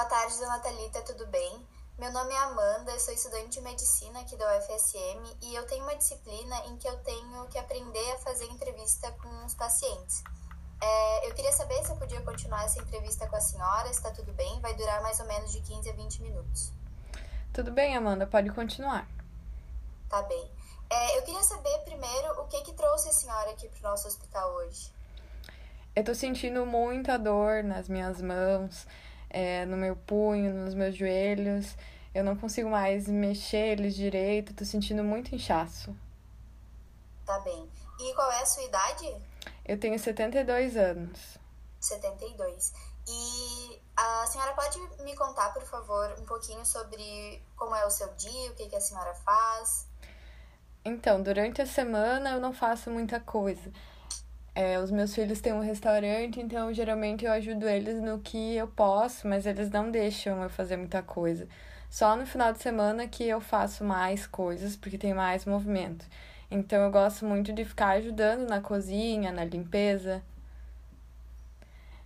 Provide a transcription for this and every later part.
Boa tarde, dona Thalita, tudo bem? Meu nome é Amanda, eu sou estudante de medicina aqui da UFSM e eu tenho uma disciplina em que eu tenho que aprender a fazer entrevista com os pacientes. É, eu queria saber se eu podia continuar essa entrevista com a senhora, se está tudo bem. Vai durar mais ou menos de 15 a 20 minutos. Tudo bem, Amanda, pode continuar. Tá bem. É, eu queria saber primeiro o que que trouxe a senhora aqui para o nosso hospital hoje. Eu tô sentindo muita dor nas minhas mãos, é, no meu punho, nos meus joelhos. Eu não consigo mais mexer eles direito, tô sentindo muito inchaço. Tá bem. E qual é a sua idade? Eu tenho 72 anos. 72. E a senhora pode me contar, por favor, um pouquinho sobre como é o seu dia, o que, que a senhora faz? Então, durante a semana eu não faço muita coisa. É, os meus filhos têm um restaurante, então geralmente eu ajudo eles no que eu posso, mas eles não deixam eu fazer muita coisa. Só no final de semana que eu faço mais coisas, porque tem mais movimento. Então eu gosto muito de ficar ajudando na cozinha, na limpeza.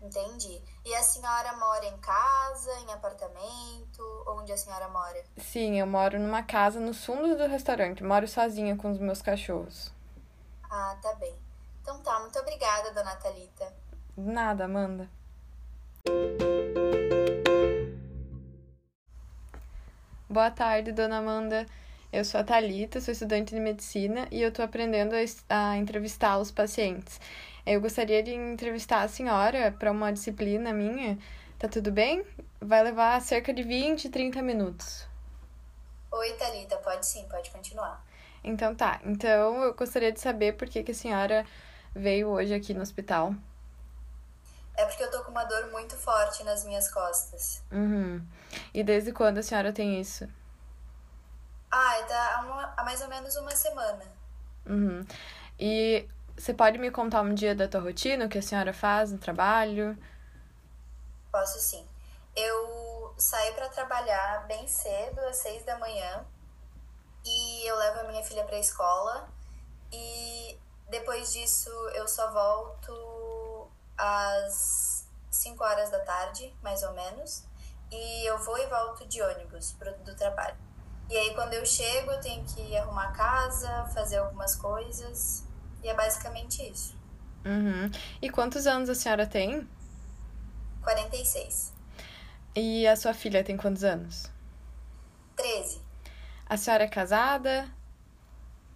Entendi. E a senhora mora em casa, em apartamento? Onde a senhora mora? Sim, eu moro numa casa no fundo do restaurante. Moro sozinha com os meus cachorros. Ah, tá bem. Então tá, muito obrigada, dona Thalita. Nada, Amanda. Boa tarde, dona Amanda. Eu sou a Thalita, sou estudante de medicina e eu estou aprendendo a, a entrevistar os pacientes. Eu gostaria de entrevistar a senhora para uma disciplina minha. Tá tudo bem? Vai levar cerca de 20, 30 minutos. Oi, Thalita, pode sim, pode continuar. Então tá. Então eu gostaria de saber por que, que a senhora veio hoje aqui no hospital. É porque eu tô com uma dor muito forte nas minhas costas. Uhum. E desde quando a senhora tem isso? Ah, tá há, uma, há mais ou menos uma semana. Uhum. E você pode me contar um dia da tua rotina, o que a senhora faz no trabalho? Posso sim. Eu saio para trabalhar bem cedo, às seis da manhã, e eu levo a minha filha para a escola. E depois disso eu só volto às 5 horas da tarde, mais ou menos. E eu vou e volto de ônibus pro, do trabalho. E aí quando eu chego eu tenho que arrumar a casa, fazer algumas coisas. E é basicamente isso. Uhum. E quantos anos a senhora tem? 46. E a sua filha tem quantos anos? 13. A senhora é casada?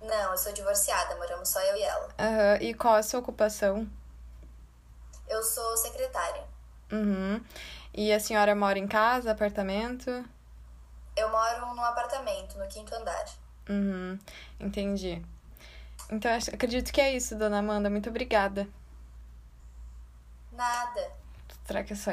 Não, eu sou divorciada, moramos só eu e ela. Uhum. E qual a sua ocupação? Eu sou secretária. Uhum. E a senhora mora em casa, apartamento? Eu moro num apartamento, no quinto andar. Uhum. Entendi. Então, acredito que é isso, dona Amanda. Muito obrigada. Nada. Será que é só